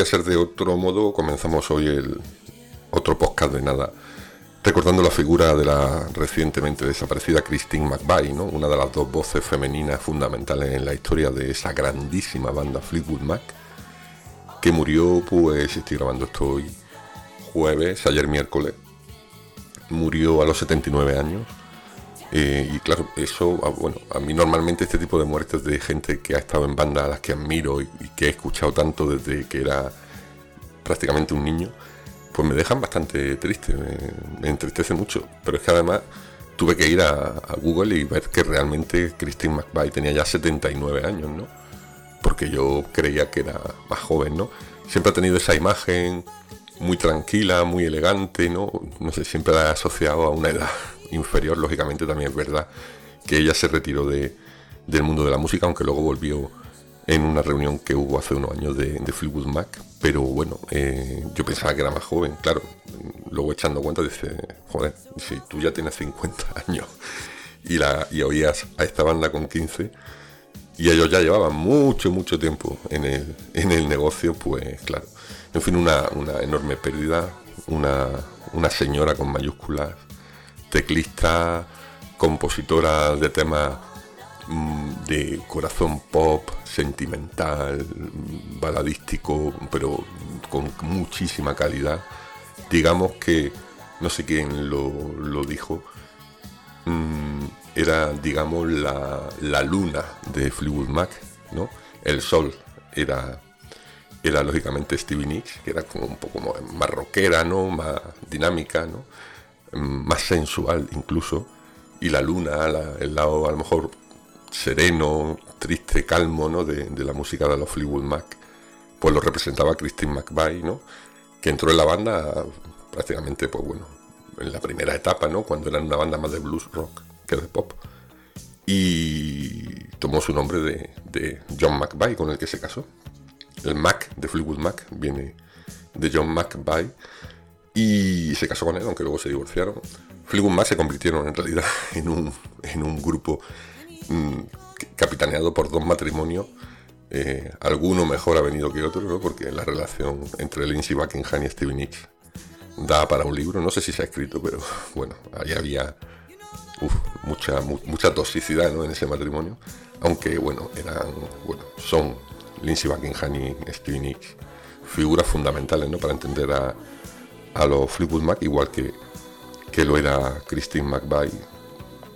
Podía ser de otro modo, comenzamos hoy el otro podcast de nada, recordando la figura de la recientemente desaparecida Christine McVie, ¿no? una de las dos voces femeninas fundamentales en la historia de esa grandísima banda Fleetwood Mac, que murió, pues estoy grabando esto hoy jueves, ayer miércoles, murió a los 79 años. Eh, y claro, eso, ah, bueno, a mí normalmente este tipo de muertes de gente que ha estado en bandas a las que admiro y, que he escuchado tanto desde que era prácticamente un niño, pues me dejan bastante triste, me, entristece mucho. Pero es que además tuve que ir a, Google y ver que realmente Christine McVie tenía ya 79 años, ¿no? Porque yo creía que era más joven, ¿no? Siempre ha tenido esa imagen muy tranquila, muy elegante, ¿no? No sé, siempre la he asociado a una edad inferior, lógicamente también es verdad que ella se retiró de, del mundo de la música, aunque luego volvió en una reunión que hubo hace unos años de, de Fleetwood Mac, pero bueno, eh, yo pensaba que era más joven, claro, luego echando cuenta dice, joder, si tú ya tienes 50 años y, la, y oías a esta banda con 15 y ellos ya llevaban mucho, mucho tiempo en el, en el negocio, pues claro, en fin, una, enorme pérdida, una, señora con mayúsculas, teclista, compositora de temas mm, de corazón pop, sentimental, baladístico, pero con muchísima calidad. Digamos que, no sé quién lo, dijo, mm, era, digamos, la, la, luna de Fleetwood Mac, ¿no? El sol era era lógicamente Stevie Nicks, que era como un poco más rockera, ¿no? Más dinámica, ¿no? Más sensual incluso. Y la luna, el lado a lo mejor sereno, triste, calmo, ¿no? De, la música de los Fleetwood Mac, pues lo representaba Christine McVie, ¿no? Que entró en la banda prácticamente, pues bueno, en la primera etapa, ¿no? Cuando eran una banda más de blues rock que de pop. Y tomó su nombre de, de John McVie, con el que se casó. El Mac de Fleetwood Mac viene de John McVie y se casó con él, aunque luego se divorciaron. Fleetwood Mac se convirtieron en realidad en un, en un grupo mm, capitaneado por dos matrimonios. Eh, alguno mejor ha venido que otro, ¿no? porque la relación entre Lindsey Buckingham y Stevie Nicks da para un libro. No sé si se ha escrito, pero bueno, ahí había mucha, mucha toxicidad en ese matrimonio. Aunque bueno, eran, bueno, son Lindsey Buckingham y Stevie Nicks, figuras fundamentales ¿no? para entender a, a los Fleetwood Mac, igual que, que lo era Christine McVie,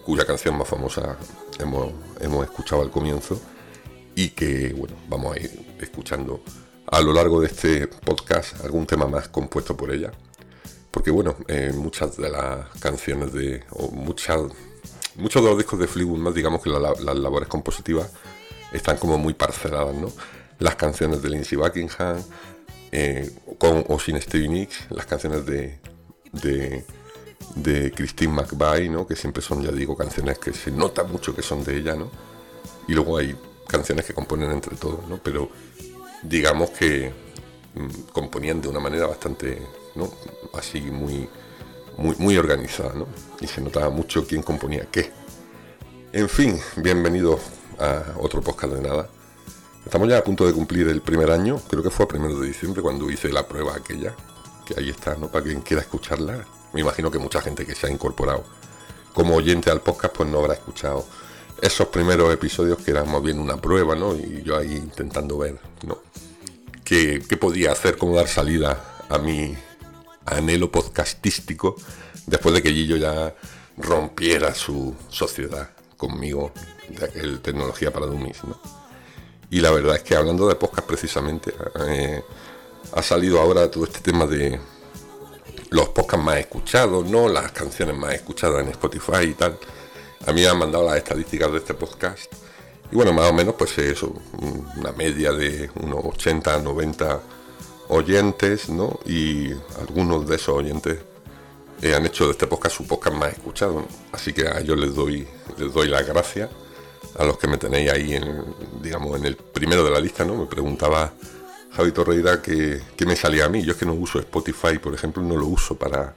cuya canción más famosa hemos, hemos escuchado al comienzo y que bueno, vamos a ir escuchando a lo largo de este podcast algún tema más compuesto por ella. Porque bueno, eh, muchas de las canciones de. o muchas. Muchos de los discos de Fleetwood Mac, digamos que las labores compositivas están como muy parceladas, ¿no? Las canciones de Lindsey Buckingham, eh, con o sin Stevie Nicks, las canciones de, de, Christine McVie, ¿no? Que siempre son, ya digo, canciones que se nota mucho que son de ella, ¿no? Y luego hay canciones que componen entre todos, ¿no? Pero digamos que mm, componían de una manera bastante, ¿no? Así muy, muy, muy organizada, ¿no? Y se notaba mucho quién componía qué. En fin, bienvenidos a otro podcast de nada. Estamos ya a punto de cumplir el primer año, creo que fue a primero de diciembre cuando hice la prueba aquella, que ahí está, ¿no? Para quien quiera escucharla. Me imagino que mucha gente que se ha incorporado como oyente al podcast pues no habrá escuchado esos primeros episodios que eran más bien una prueba, ¿no? Y yo ahí intentando ver, ¿no? ¿Qué, qué podía hacer, cómo dar salida a mi anhelo podcastístico después de que Gillo ya rompiera su sociedad conmigo de aquel tecnología para dummies, ¿no? Y la verdad es que hablando de podcast precisamente, eh, ha salido ahora todo este tema de los podcasts más escuchados, ¿no? Las canciones más escuchadas en Spotify y tal. A mí me han mandado las estadísticas de este podcast. Y bueno, más o menos pues eso, una media de unos 80, 90 oyentes, ¿no? Y algunos de esos oyentes eh, han hecho de este podcast su podcast más escuchado. Así que a ellos les doy, les doy las gracias a los que me tenéis ahí en, digamos, en el primero de la lista, ¿no? Me preguntaba Javi Torreira qué, me salía a mí. Yo es que no uso Spotify, por ejemplo, no lo uso para,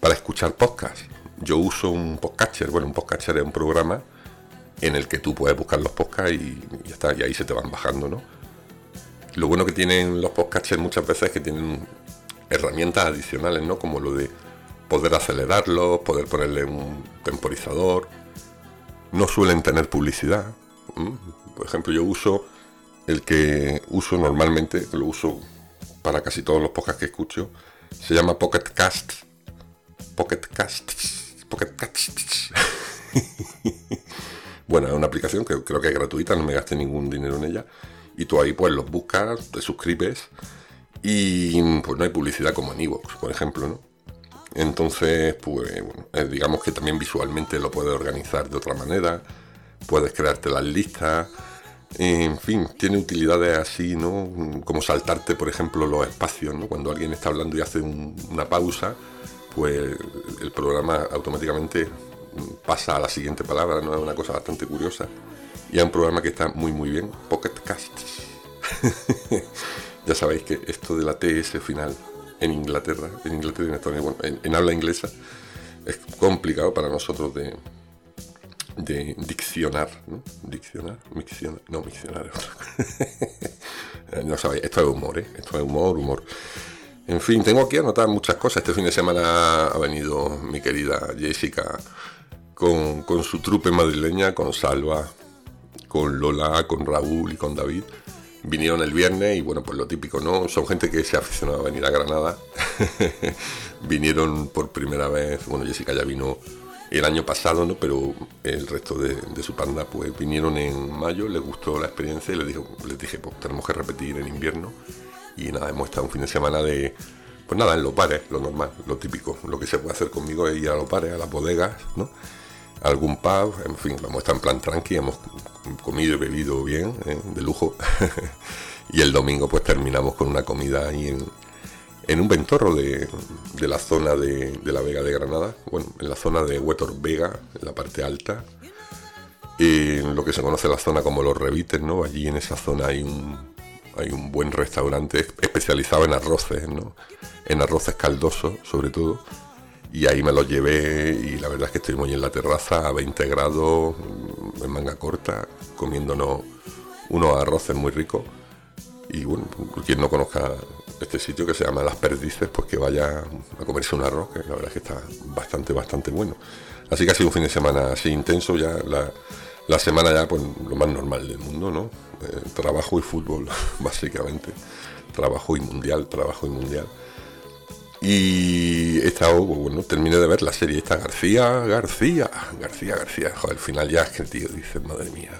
para escuchar podcasts. Yo uso un podcatcher. Bueno, un podcatcher es un programa en el que tú puedes buscar los podcasts y ya está, y ahí se te van bajando, ¿no? Lo bueno que tienen los podcasts muchas veces es que tienen herramientas adicionales, ¿no? Como lo de poder acelerarlo, poder ponerle un temporizador. No suelen tener publicidad. Por ejemplo, yo uso el que uso normalmente, lo uso para casi todos los podcasts que escucho, se llama Pocket Cast. Pocket Cast. Pocket Cast. bueno, es una aplicación que creo que es gratuita, no me gasté ningún dinero en ella. Y tú ahí pues los buscas, te suscribes y pues no hay publicidad como en Evox, por ejemplo, ¿no? Entonces, pues bueno, eh, digamos que también visualmente lo puedes organizar de otra manera, puedes crearte las listas, en fin, tiene utilidades así, ¿no? Como saltarte, por ejemplo, los espacios, ¿no? Cuando alguien está hablando y hace una pausa, pues el programa automáticamente pasa a la siguiente palabra, ¿no? Es una cosa bastante curiosa. Y es un programa que está muy, muy bien. Pocket Casts. ya sabéis que esto de la TS final en Inglaterra, en Inglaterra en Estados en habla inglesa, es complicado para nosotros de, de diccionar. Diccionar, miccionar, no, miccionar no sabéis, esto es humor, ¿eh? Esto es humor, humor. En fin, tengo aquí anotar muchas cosas. Este fin de semana ha venido mi querida Jessica con su trupe madrileña, con Salva, con Lola, con Raúl y con David. Vinieron el viernes y bueno, pues lo típico, ¿no? Son gente que se ha aficionado a venir a Granada. Vinieron por primera vez, bueno, Jessica ya vino el año pasado, ¿no? Pero el resto de, su panda pues vinieron en mayo, les gustó la experiencia y les, dijo, les dije, pues tenemos que repetir en invierno. Y nada, hemos estado un fin de semana de, pues nada, en los pares, lo normal, lo típico. Lo que se puede hacer conmigo es ir a los pares, a las bodegas, ¿no? Algún pub, en fin, vamos a estar en plan tranqui, hemos comido y bebido bien, ¿eh? de lujo. y el domingo pues terminamos con una comida ahí en, un ventorro de, la zona de, la Vega de Granada, bueno, en la zona de Huetor Vega, en la parte alta, en lo que se conoce la zona como Los Revites, ¿no? Allí en esa zona hay un, hay un buen restaurante especializado en arroces, ¿no? En arroces caldosos, sobre todo. Y ahí me los llevé y la verdad es que muy en la terraza a 20 grados, en manga corta, comiéndonos unos arroces muy ricos. Y bueno, quien no conozca este sitio que se llama Las Perdices, pues que vaya a comerse un arroz, que la verdad es que está bastante, bastante bueno. Así que ha sido un fin de semana así intenso, ya la, semana ya pues lo más normal del mundo, ¿no? Eh, trabajo y fútbol, básicamente. Trabajo y mundial, trabajo y mundial. Y he estado, pues, bueno, terminé de ver la serie esta, García, García, García, García. Joder, al final ya es que el tío dice, madre mía.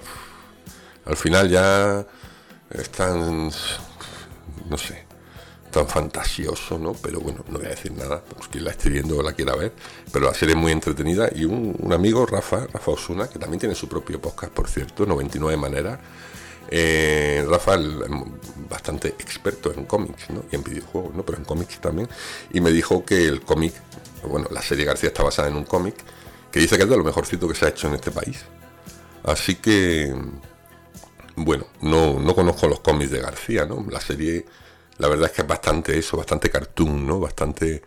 Al final ya están, no sé, tan fantasioso, ¿no? Pero bueno, no voy a decir nada, pues quien la esté viendo la quiera ver, pero la serie es muy entretenida y un, amigo, Rafa, Rafa Osuna, que también tiene su propio podcast, por cierto, 99 maneras, eh, Rafa, bastante experto en cómics, ¿no? Y en videojuegos, ¿no? Pero en cómics también, y me dijo que el cómic, bueno, la serie García está basada en un cómic, que dice que es de lo mejorcito que se ha hecho en este país. Así que, bueno, no, no conozco los cómics de García, ¿no? La serie la verdad es que es bastante eso, bastante cartoon, ¿no? Bastante,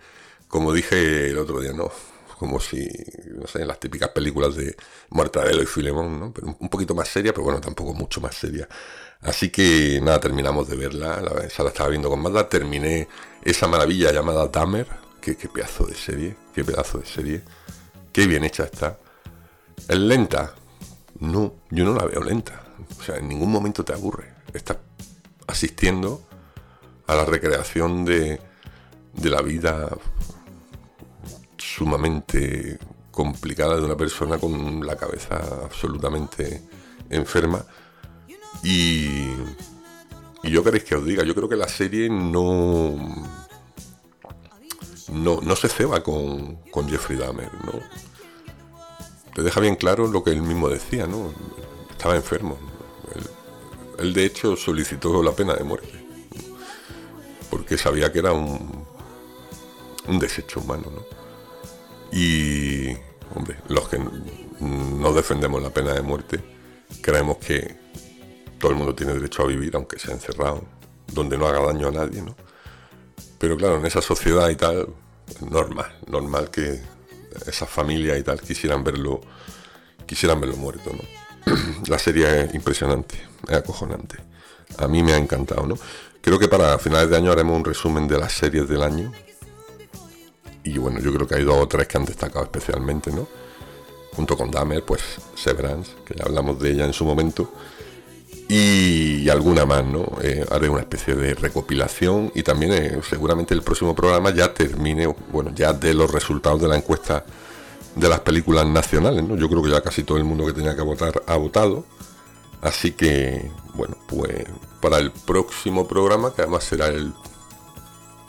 como dije el otro día, ¿no? Como si, no sé, en las típicas películas de Mortadelo y Filemón, ¿no? Pero un poquito más seria, pero bueno, tampoco mucho más seria. Así que nada, terminamos de verla, la, esa la estaba viendo con Mazda, terminé esa maravilla llamada Tamer, qué, qué pedazo de serie, qué pedazo de serie, qué bien hecha está. ¿Es lenta? No, yo no la veo lenta. O sea, en ningún momento te aburre. Estás asistiendo a la recreación de, de la vida sumamente complicada de una persona con la cabeza absolutamente enferma. Y, y yo queréis que os diga, yo creo que la serie no, no, no se ceba con, con Jeffrey Dahmer, ¿no? Te deja bien claro lo que él mismo decía, ¿no? Estaba enfermo. él de hecho solicitó la pena de muerte porque sabía que era un, un desecho humano. ¿no? Y, hombre, los que no defendemos la pena de muerte, creemos que todo el mundo tiene derecho a vivir, aunque sea encerrado, donde no haga daño a nadie, ¿no? Pero claro, en esa sociedad y tal, normal, normal que esas familias y tal quisieran verlo, quisieran verlo muerto, ¿no? La serie es impresionante, es acojonante. A mí me ha encantado, ¿no? Creo que para finales de año haremos un resumen de las series del año. Y bueno, yo creo que hay dos o tres que han destacado especialmente, ¿no? Junto con Dahmer, pues Severance, que ya hablamos de ella en su momento. Y alguna más, ¿no? Eh, haré una especie de recopilación y también eh, seguramente el próximo programa ya termine, bueno, ya de los resultados de la encuesta de las películas nacionales, ¿no? Yo creo que ya casi todo el mundo que tenía que votar ha votado. Así que, bueno, pues para el próximo programa, que además será el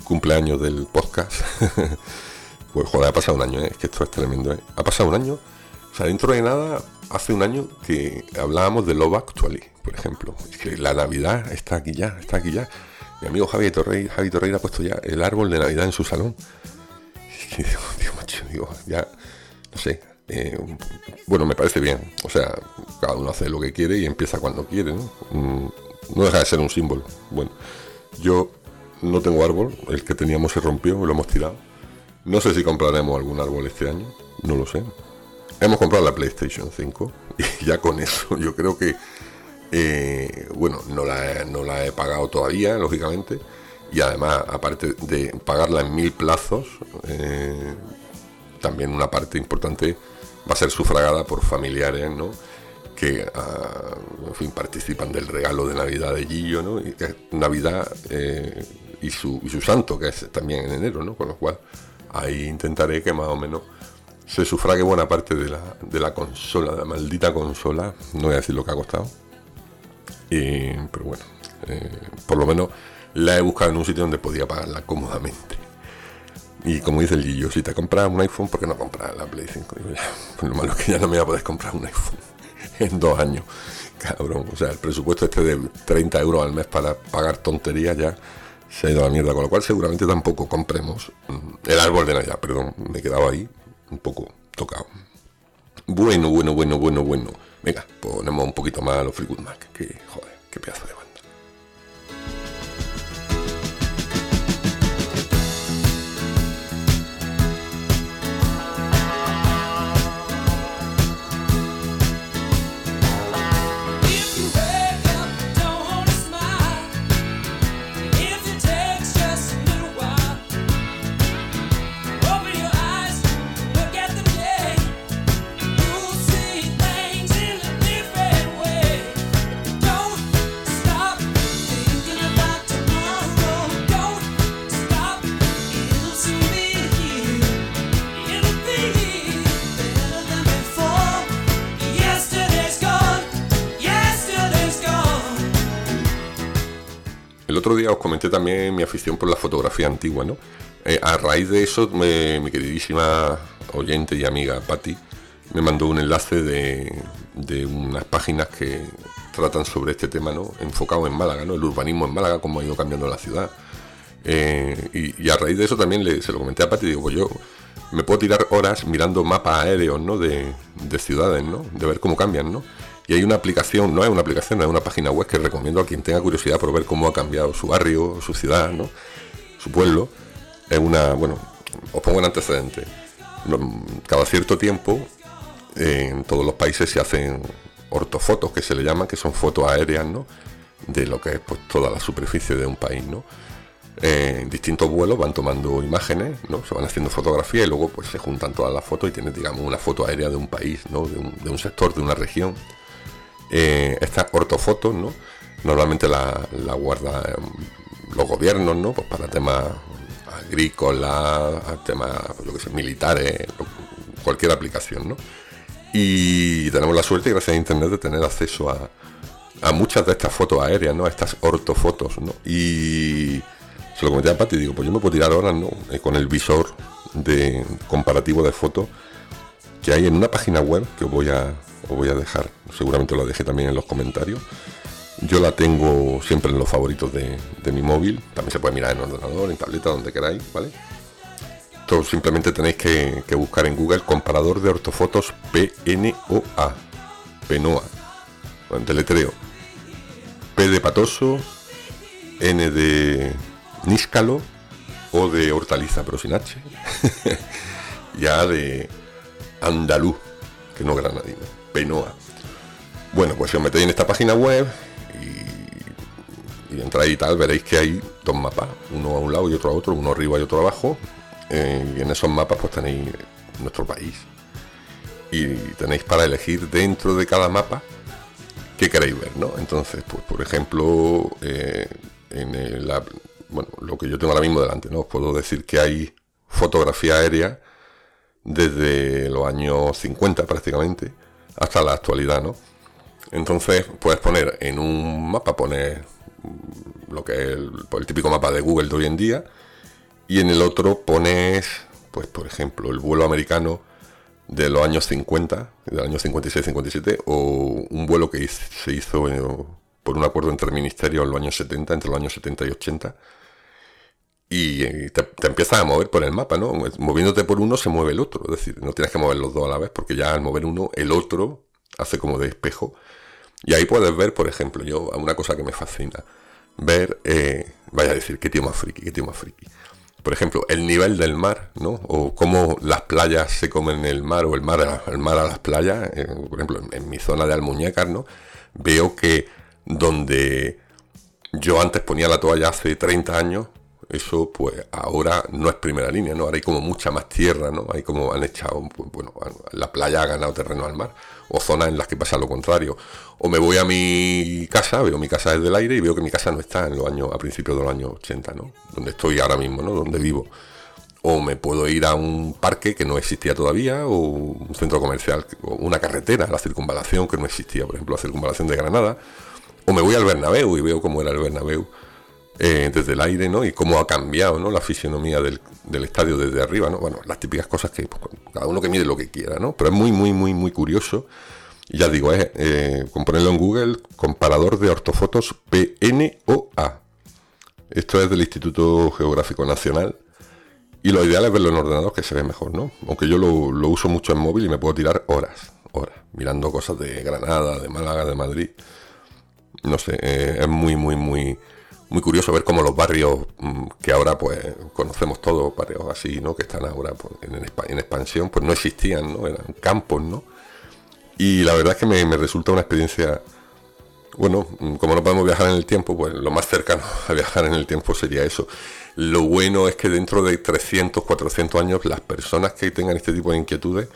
cumpleaños del podcast, pues joder, ha pasado un año, ¿eh? es que esto es tremendo, ¿eh? Ha pasado un año, o sea, dentro de nada, hace un año que hablábamos de Love Actually, por ejemplo. Es que la Navidad está aquí ya, está aquí ya. Mi amigo Javi Torrey, Javi Torrey ha puesto ya el árbol de Navidad en su salón. Y digo, Dios, macho, digo, ya no sé, eh, bueno, me parece bien. O sea, cada uno hace lo que quiere y empieza cuando quiere, ¿no? Mm, no deja de ser un símbolo. Bueno, yo no tengo árbol, el que teníamos se rompió, lo hemos tirado. No sé si compraremos algún árbol este año, no lo sé. Hemos comprado la PlayStation 5 y ya con eso yo creo que, eh, bueno, no la, no la he pagado todavía, lógicamente. Y además, aparte de pagarla en mil plazos, eh, también una parte importante va a ser sufragada por familiares, ¿no? que ah, en fin, participan del regalo de Navidad de Gillo, ¿no? Y es Navidad eh, y, su, y su santo, que es también en enero, ¿no? Con lo cual ahí intentaré que más o menos se sufrague buena parte de la, de la consola, de la maldita consola, no voy a decir lo que ha costado, pero bueno, eh, por lo menos la he buscado en un sitio donde podía pagarla cómodamente. Y como dice el Gillo, si te compras un iPhone, ¿por qué no compras la Play 5? pues lo malo es que ya no me voy a poder comprar un iPhone en dos años. Cabrón, o sea, el presupuesto este de 30 euros al mes para pagar tonterías ya se ha ido a la mierda, con lo cual seguramente tampoco compremos mm, el árbol de Navidad, perdón, me he quedado ahí un poco tocado. Bueno, bueno, bueno, bueno, bueno. Venga, ponemos un poquito más los Freakood Mac, que joder, qué pedazo de otro día os comenté también mi afición por la fotografía antigua, ¿no? Eh, a raíz de eso, mi queridísima oyente y amiga Patti me mandó un enlace de, unas páginas que tratan sobre este tema, ¿no? Enfocado en Málaga, ¿no? El urbanismo en Málaga, cómo ha ido cambiando la ciudad. Eh, y, a raíz de eso también le, se lo comenté a Patti, digo, pues yo me puedo tirar horas mirando mapas aéreos, ¿no? De, de ciudades, ¿no? De ver cómo cambian, ¿no? Y hay una aplicación, no es una aplicación, es una página web que recomiendo a quien tenga curiosidad por ver cómo ha cambiado su barrio, su ciudad, ¿no? su pueblo. Es una, bueno, os pongo en antecedente. Cada cierto tiempo en todos los países se hacen ortofotos, que se le llaman, que son fotos aéreas, ¿no? De lo que es pues, toda la superficie de un país, ¿no? en distintos vuelos van tomando imágenes, ¿no? Se van haciendo fotografías y luego pues se juntan todas las fotos y tienes, digamos, una foto aérea de un país, ¿no? De un sector, de una región eh, estas ortofotos, ¿no? Normalmente la, la guardan los gobiernos, ¿no? Pues para temas agrícolas, temas, lo que militares, cualquier aplicación, ¿no? Y tenemos la suerte, gracias a Internet, de tener acceso a, a muchas de estas fotos aéreas, ¿no? A estas ortofotos, ¿no? Y se lo comenté a Pati, digo, pues yo me puedo tirar ahora, ¿no? Eh, con el visor de comparativo de fotos que hay en una página web que os voy a, os voy a dejar, seguramente lo dejé también en los comentarios. Yo la tengo siempre en los favoritos de, mi móvil, también se puede mirar en ordenador, en tableta, donde queráis, ¿vale? Entonces simplemente tenéis que, buscar en Google comparador de ortofotos PNOA, PNOA, en teletreo. P de patoso, N de níscalo o de hortaliza, pero sin H. ya de andaluz, que no granadino. Penoa. Bueno, pues si os metéis en esta página web y entráis y tal, veréis que hay dos mapas, uno a un lado y otro a otro, uno arriba y otro abajo. Eh, y en esos mapas pues tenéis nuestro país. Y tenéis para elegir dentro de cada mapa qué queréis ver, ¿no? Entonces, pues por ejemplo, eh, en el, bueno, lo que yo tengo ahora mismo delante, ¿no? Os puedo decir que hay fotografía aérea desde los años 50 prácticamente hasta la actualidad, ¿no? Entonces puedes poner en un mapa, poner lo que es el, pues, el, típico mapa de Google de hoy en día, y en el otro pones, pues por ejemplo, el vuelo americano de los años 50, del año 56-57, o un vuelo que se hizo por un acuerdo entre ministerios en los años 70, entre los años 70 y 80, y te, te, empiezas a mover por el mapa, ¿no? Moviéndote por uno se mueve el otro, es decir, no tienes que mover los dos a la vez, porque ya al mover uno, el otro hace como de espejo. Y ahí puedes ver, por ejemplo, yo, una cosa que me fascina, ver, eh, vaya a decir, qué tío más friki, qué tío más friki. Por ejemplo, el nivel del mar, ¿no? O cómo las playas se comen el mar o el mar, el mar a las playas. Eh, por ejemplo, en, en, mi zona de Almuñécar, ¿no? Veo que donde yo antes ponía la toalla hace 30 años, eso pues ahora no es primera línea, ¿no? Ahora hay como mucha más tierra, ¿no? Hay como han echado, pues, bueno, la playa ha ganado terreno al mar, o zonas en las que pasa lo contrario. O me voy a mi casa, veo mi casa desde el aire y veo que mi casa no está en los años, a principios de los años 80, ¿no? Donde estoy ahora mismo, ¿no? Donde vivo. O me puedo ir a un parque que no existía todavía, o un centro comercial, o una carretera, la circunvalación que no existía, por ejemplo, la circunvalación de Granada. O me voy al Bernabéu y veo cómo era el Bernabéu eh, desde el aire, ¿no? Y cómo ha cambiado, ¿no? La fisionomía del, estadio desde arriba, ¿no? Bueno, las típicas cosas que pues, cada uno que mire lo que quiera, ¿no? Pero es muy, muy, muy, muy curioso. Y ya digo, es, eh, en Google, comparador de ortofotos PNOA. Esto es del Instituto Geográfico Nacional. Y lo ideal es verlo en ordenador, que se ve mejor, ¿no? Aunque yo lo, lo uso mucho en móvil y me puedo tirar horas, horas, mirando cosas de Granada, de Málaga, de Madrid. No sé, eh, es muy, muy, muy muy curioso ver cómo los barrios mm, que ahora pues conocemos todos, barrios así, ¿no? Que están ahora pues, en, expansión, pues no existían, ¿no? Eran campos, ¿no? Y la verdad es que me, resulta una experiencia, bueno, mm, como no podemos viajar en el tiempo, pues lo más cercano a viajar en el tiempo sería eso. Lo bueno es que dentro de 300, 400 años las personas que tengan este tipo de inquietudes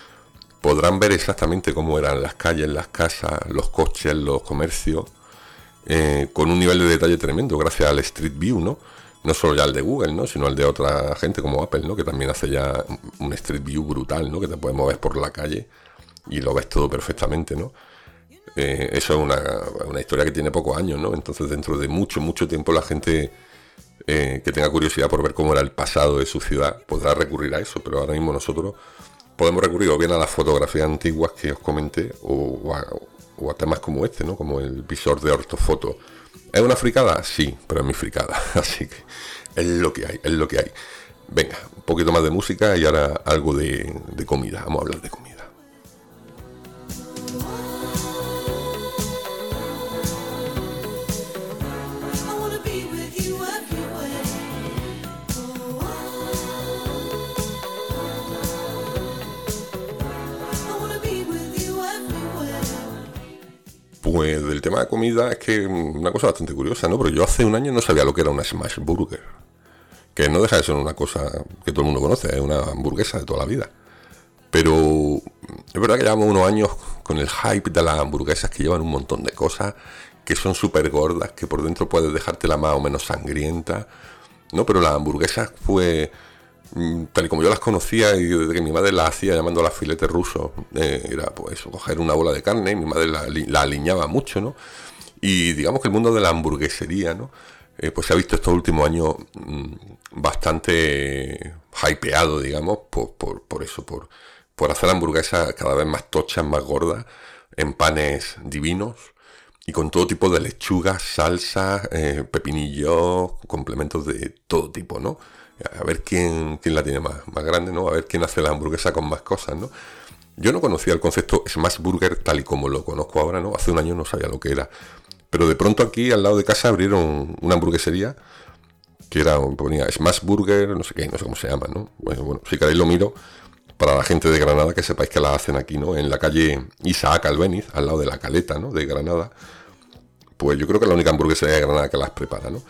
podrán ver exactamente cómo eran las calles, las casas, los coches, los comercios, eh, con un nivel de detalle tremendo, gracias al Street View, ¿no? No solo ya al de Google, ¿no? Sino al de otra gente como Apple, ¿no? Que también hace ya un Street View brutal, ¿no? Que te puedes mover por la calle y lo ves todo perfectamente, ¿no? Eh, eso es una, historia que tiene pocos años, ¿no? Entonces dentro de mucho, mucho tiempo la gente eh, que tenga curiosidad por ver cómo era el pasado de su ciudad podrá recurrir a eso, pero ahora mismo nosotros podemos recurrir o bien a las fotografías antiguas que os comenté o o a temas como este, ¿no? Como el visor de ortofoto. ¿Es una fricada? Sí, pero es mi fricada. Así que es lo que hay, es lo que hay. Venga, un poquito más de música y ahora algo de, de comida. Vamos a hablar de comida. Pues del tema de comida es que una cosa bastante curiosa, ¿no? Pero yo hace un año no sabía lo que era una smash burger. Que no deja de ser una cosa que todo el mundo conoce, es una hamburguesa de toda la vida. Pero es verdad que llevamos unos años con el hype de las hamburguesas que llevan un montón de cosas, que son súper gordas, que por dentro puedes dejártela más o menos sangrienta. ¿no? Pero la hamburguesa fue Mm, tal y como yo las conocía y desde que mi madre las hacía llamando las filetes rusos, eh, era pues coger una bola de carne, y mi madre la, aliñaba mucho, ¿no? Y digamos que el mundo de la hamburguesería, ¿no? Eh, pues se ha visto estos últimos años mm, bastante hypeado, digamos, por, por, eso, por, por hacer hamburguesas cada vez más tochas, más gordas, en panes divinos y con todo tipo de lechugas, salsas, eh, pepinillos, complementos de todo tipo, ¿no? A ver quién, quién la tiene más, más grande, ¿no? A ver quién hace la hamburguesa con más cosas, ¿no? Yo no conocía el concepto Smash Burger tal y como lo conozco ahora, ¿no? Hace un año no sabía lo que era. Pero de pronto aquí al lado de casa abrieron una hamburguesería que era, ponía Smash Burger, no sé qué, no sé cómo se llama, ¿no? Bueno, bueno, si queréis lo miro para la gente de Granada que sepáis que la hacen aquí, ¿no? En la calle Isaac Albeniz, al lado de la Caleta, ¿no? De Granada pues yo creo que es la única hamburguesería de Granada que las prepara, ¿no?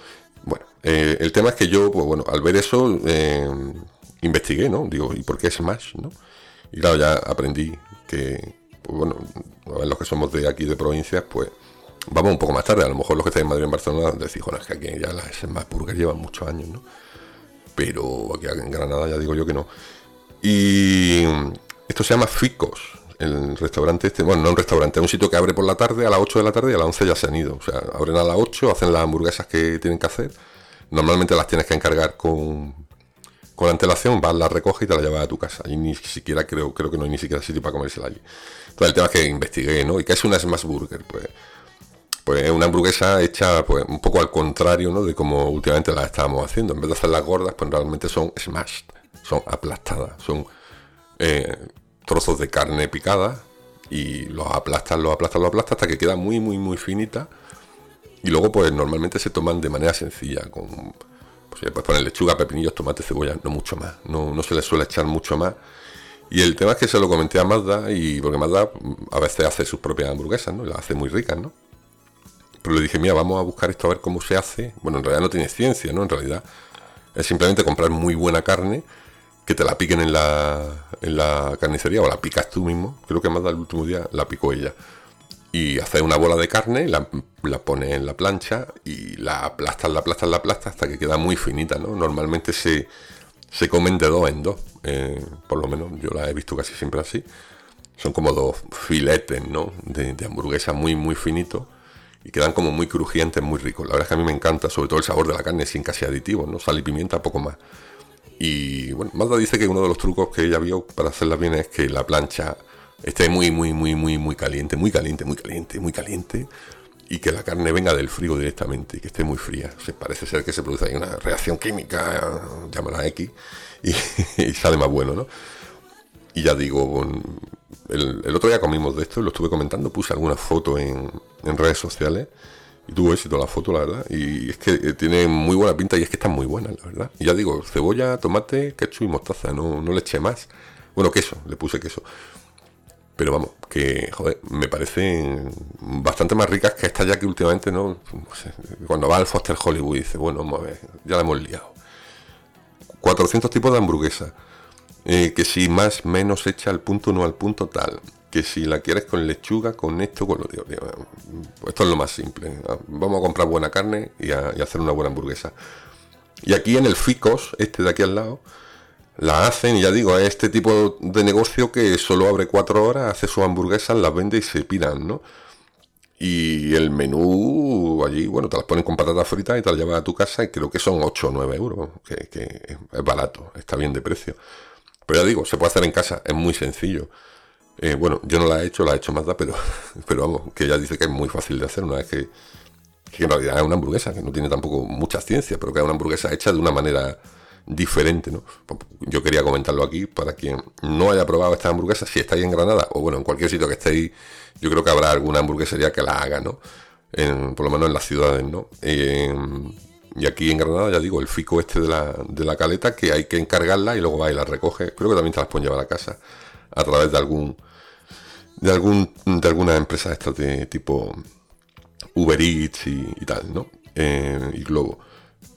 Bueno, eh, el tema es que yo, pues bueno, al ver eso, eh, investigué, ¿no? Digo, ¿y por qué Smash, no? Y claro, ya aprendí que, pues bueno, los que somos de aquí de provincias, pues vamos un poco más tarde. A lo mejor los que están en Madrid en Barcelona decís, bueno, es que aquí ya las Smash Burger llevan muchos años, ¿no? Pero aquí en Granada ya digo yo que no. Y esto se llama Ficos, el restaurante este, bueno, no un restaurante, es un sitio que abre por la tarde, a las 8 de la tarde y a las 11 ya se han ido. O sea, abren a las 8, hacen las hamburguesas que tienen que hacer. Normalmente las tienes que encargar con, con antelación, vas, las recoges y te las llevas a tu casa. Y ni siquiera creo, creo que no hay ni siquiera sitio para comérsela allí. Entonces el tema es que investigué, ¿no? ¿Y qué es una smash burger? Pues, pues una hamburguesa hecha pues, un poco al contrario, ¿no? De como últimamente las estábamos haciendo. En vez de hacerlas gordas, pues realmente son smashed, son aplastadas, son... Eh, trozos de carne picada y los aplastas, los aplastas, los aplastas hasta que queda muy, muy, muy finita. Y luego, pues normalmente se toman de manera sencilla, con pues puedes poner lechuga, pepinillos, tomate, cebolla, no mucho más. No, no se le suele echar mucho más. Y el tema es que se lo comenté a Mazda, y porque Mazda a veces hace sus propias hamburguesas, ¿no? Y las hace muy ricas, ¿no? Pero le dije, mira, vamos a buscar esto a ver cómo se hace. Bueno, en realidad no tiene ciencia, ¿no? En realidad es simplemente comprar muy buena carne te la piquen en la, en la carnicería o la picas tú mismo. Creo que más del último día la picó ella. Y haces una bola de carne, la, la pones en la plancha y la aplastas, la aplastas, la aplastas hasta que queda muy finita, ¿no? Normalmente se, se comen de dos en dos. Eh, por lo menos yo la he visto casi siempre así. Son como dos filetes, ¿no? De, de hamburguesa muy, muy finito y quedan como muy crujientes, muy ricos. La verdad es que a mí me encanta, sobre todo el sabor de la carne sin casi aditivos, ¿no? Sal y pimienta, poco más. Y bueno, Mazda dice que uno de los trucos que ella vio para hacerla bien es que la plancha esté muy, muy, muy, muy, muy caliente, muy caliente, muy caliente, muy caliente, y que la carne venga del frío directamente y que esté muy fría. se parece ser que se produce ahí una reacción química, llámala X, y, sale más bueno, ¿no? Y ya digo, el, otro día comimos de esto, lo estuve comentando, puse alguna foto en redes sociales y tuvo éxito la foto, la verdad. Y es que eh, tiene muy buena pinta y es que está muy buena, la verdad. Y ya digo, cebolla, tomate, ketchup y mostaza, no, no le eché más. Bueno, queso, le puse queso. Pero vamos, que, joder, me parecen bastante más ricas que estas ya que últimamente, ¿no? cuando va al Foster Hollywood dice, bueno, ya la hemos liado. 400 tipos de hamburguesa. Eh, que si más, menos echa al punto, no al punto, tal que si la quieres con lechuga, con esto, con lo digo, esto es lo más simple. Vamos a comprar buena carne y, a, hacer una buena hamburguesa. Y aquí en el Ficos, este de aquí al lado, la hacen, y ya digo, es este tipo de negocio que solo abre cuatro horas, hace sus hamburguesas, las vende y se piran, ¿no? Y el menú allí, bueno, te las ponen con patatas fritas y te las llevas a tu casa y creo que son 8 o 9 euros, que, que es barato, está bien de precio. Pero ya digo, se puede hacer en casa, es muy sencillo. Eh, bueno, yo no la he hecho, la he hecho Mazda, pero, pero vamos, que ella dice que es muy fácil de hacer una vez que, que en realidad es una hamburguesa, que no tiene tampoco mucha ciencia, pero que es una hamburguesa hecha de una manera diferente, ¿no? Yo quería comentarlo aquí para quien no haya probado esta hamburguesa, si estáis en Granada o bueno, en cualquier sitio que estéis, yo creo que habrá alguna hamburguesería que la haga, ¿no? por lo menos en las ciudades, ¿no? y aquí en Granada, ya digo, el fico este de la, de la caleta, que hay que encargarla y luego va y la recoge. Creo que también te las pueden llevar a casa a través de algún de algún de alguna empresa estas de tipo Uber Eats y, tal, ¿no? Eh, y Globo.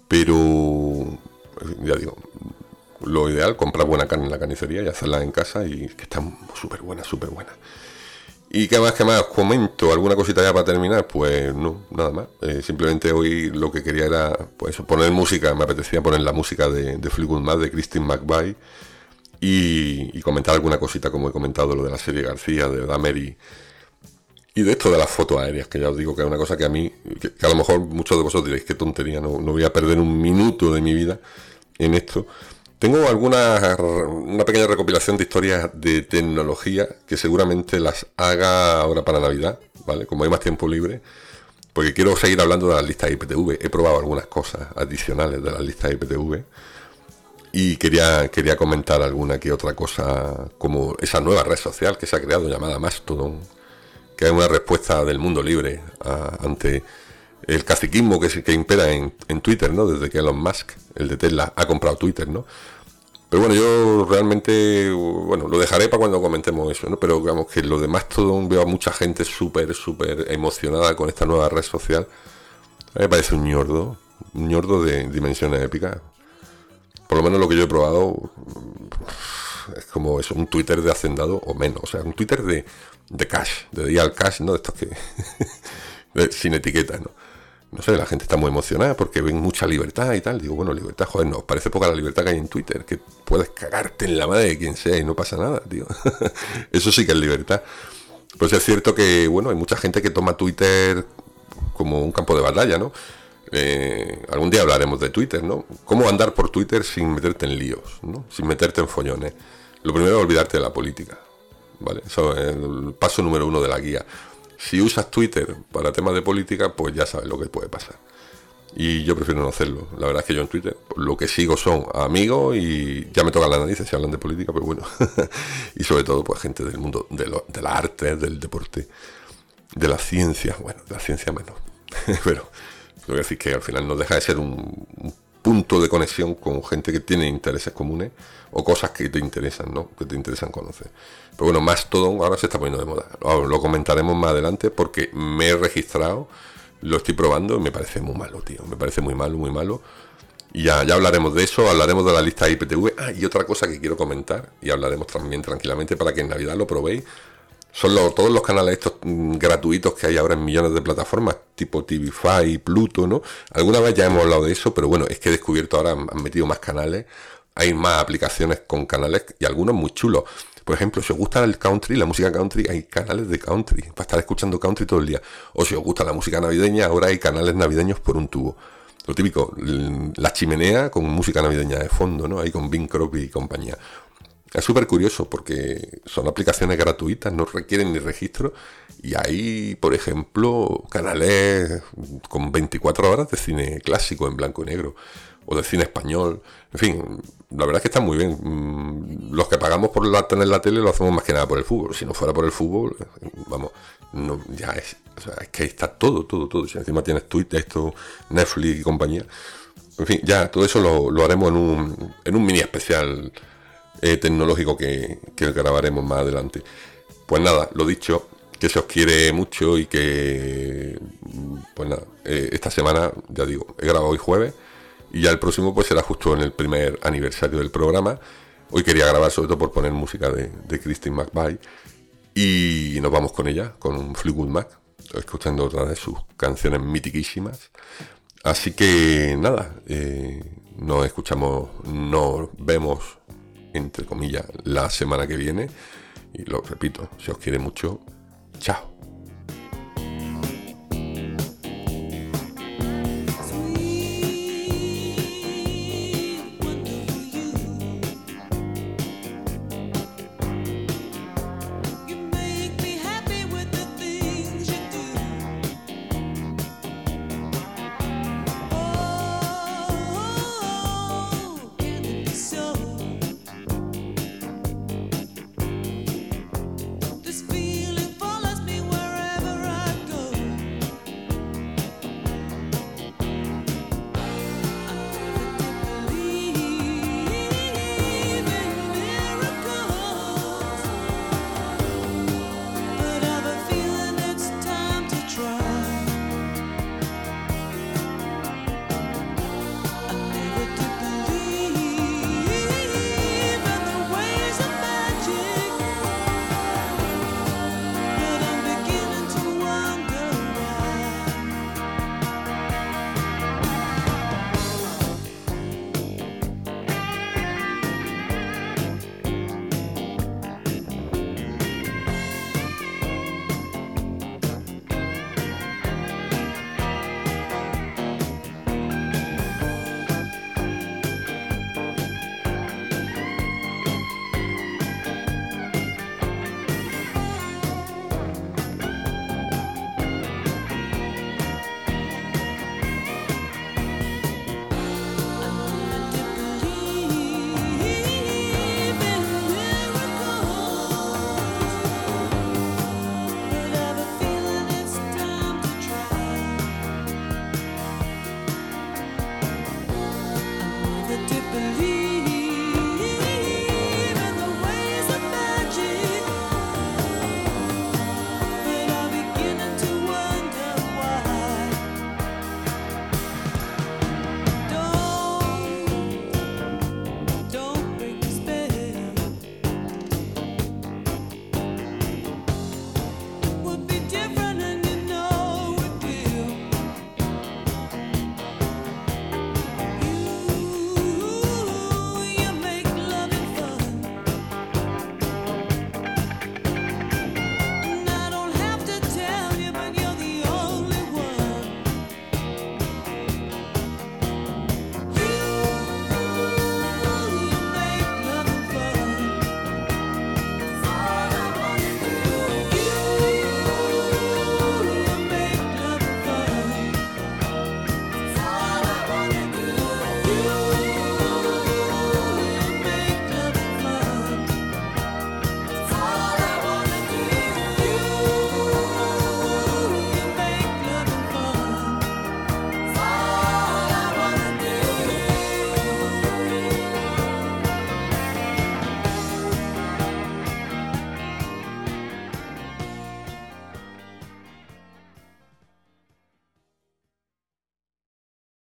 Pero ya digo, lo ideal, comprar buena carne en la carnicería y hacerla en casa y que está súper buena, súper buena. ¿Y qué más, qué más? comento alguna cosita ya para terminar. Pues no, nada más. Eh, simplemente hoy lo que quería era pues poner música, me apetecía poner la música de, de Fleetwood de Christine McVie y, comentar alguna cosita, como he comentado, lo de la serie García, de Damery y de esto de las fotos aéreas, que ya os digo que es una cosa que a mí, que, a lo mejor muchos de vosotros diréis, qué tontería, no, no, voy a perder un minuto de mi vida en esto. Tengo alguna una pequeña recopilación de historias de tecnología que seguramente las haga ahora para Navidad, ¿vale? Como hay más tiempo libre, porque quiero seguir hablando de las listas IPTV. He probado algunas cosas adicionales de las listas IPTV y quería, quería comentar alguna que otra cosa, como esa nueva red social que se ha creado llamada Mastodon, que es una respuesta del mundo libre ante el caciquismo que, que impera en, Twitter, ¿no? Desde que Elon Musk, el de Tesla, ha comprado Twitter, ¿no? Pero bueno, yo realmente, bueno, lo dejaré para cuando comentemos eso, ¿no? Pero digamos que lo demás todo veo a mucha gente súper, súper emocionada con esta nueva red social. me parece un ñordo, un ñordo de dimensiones épicas. Por lo menos lo que yo he probado es como eso, un Twitter de hacendado o menos. O sea, un Twitter de, de cash, de dial cash, ¿no? De estos que... sin etiqueta, ¿no? no sé, la gente está muy emocionada porque ven mucha libertad y tal. Digo, bueno, libertad, joder, no, parece poca la libertad que hay en Twitter, que puedes cagarte en la madre de quien sea y no pasa nada, tío. Eso sí que es libertad. Pues es cierto que, bueno, hay mucha gente que toma Twitter como un campo de batalla, ¿no? Eh, algún día hablaremos de Twitter, ¿no? Cómo andar por Twitter sin meterte en líos, ¿no? Sin meterte en follones. Lo primero es olvidarte de la política, ¿vale? Eso es el paso número uno de la guía. Si usas Twitter para temas de política, pues ya sabes lo que puede pasar. Y yo prefiero no hacerlo. La verdad es que yo en Twitter lo que sigo son amigos y ya me tocan las narices si hablan de política, pero bueno. y sobre todo, pues gente del mundo de, lo, de la arte, del deporte, de la ciencia. Bueno, de la ciencia menos. pero lo que decir que al final no deja de ser un, punto de conexión con gente que tiene intereses comunes o cosas que te interesan, ¿no? Que te interesan conocer. Pero bueno, más todo ahora se está poniendo de moda. Lo comentaremos más adelante porque me he registrado, lo estoy probando y me parece muy malo, tío. Me parece muy malo, muy malo. Y ya, ya hablaremos de eso, hablaremos de la lista IPTV. Ah, y otra cosa que quiero comentar, y hablaremos también tranquilamente para que en Navidad lo probéis. Son todos los canales estos gratuitos que hay ahora en millones de plataformas, tipo TV5, Pluto, ¿no? Alguna vez ya hemos hablado de eso, pero bueno, es que he descubierto ahora, han metido más canales, hay más aplicaciones con canales y algunos muy chulos. Por ejemplo, si os gusta el country, la música country, hay canales de country para estar escuchando country todo el día. O si os gusta la música navideña, ahora hay canales navideños por un tubo. Lo típico, la chimenea con música navideña de fondo, ¿no? Ahí con Bing Crosby y compañía. Es súper curioso porque son aplicaciones gratuitas, no requieren ni registro. Y hay, por ejemplo, canales con 24 horas de cine clásico en blanco y negro o de cine español. En fin, la verdad es que está muy bien. Mm, los que pagamos por tener la tele lo hacemos más que nada por el fútbol. Si no fuera por el fútbol, vamos, no, ya es, es que ahí está todo, todo, todo. Si encima tienes Twitter, esto, Netflix y compañía. En fin, ya todo eso lo, haremos en un, en un mini especial eh, tecnológico que, que grabaremos más adelante. Pues nada, lo dicho, que se os quiere mucho y que, pues nada, eh, esta semana, ya digo, he grabado hoy jueves y ya el próximo pues será justo en el primer aniversario del programa. Hoy quería grabar sobre todo por poner música de, de Christine McVie. Y nos vamos con ella, con un Fleetwood Mac, escuchando otra de sus canciones mitiquísimas. Así que nada, eh, nos escuchamos, nos vemos, entre comillas, la semana que viene. Y lo repito, si os quiere mucho, chao.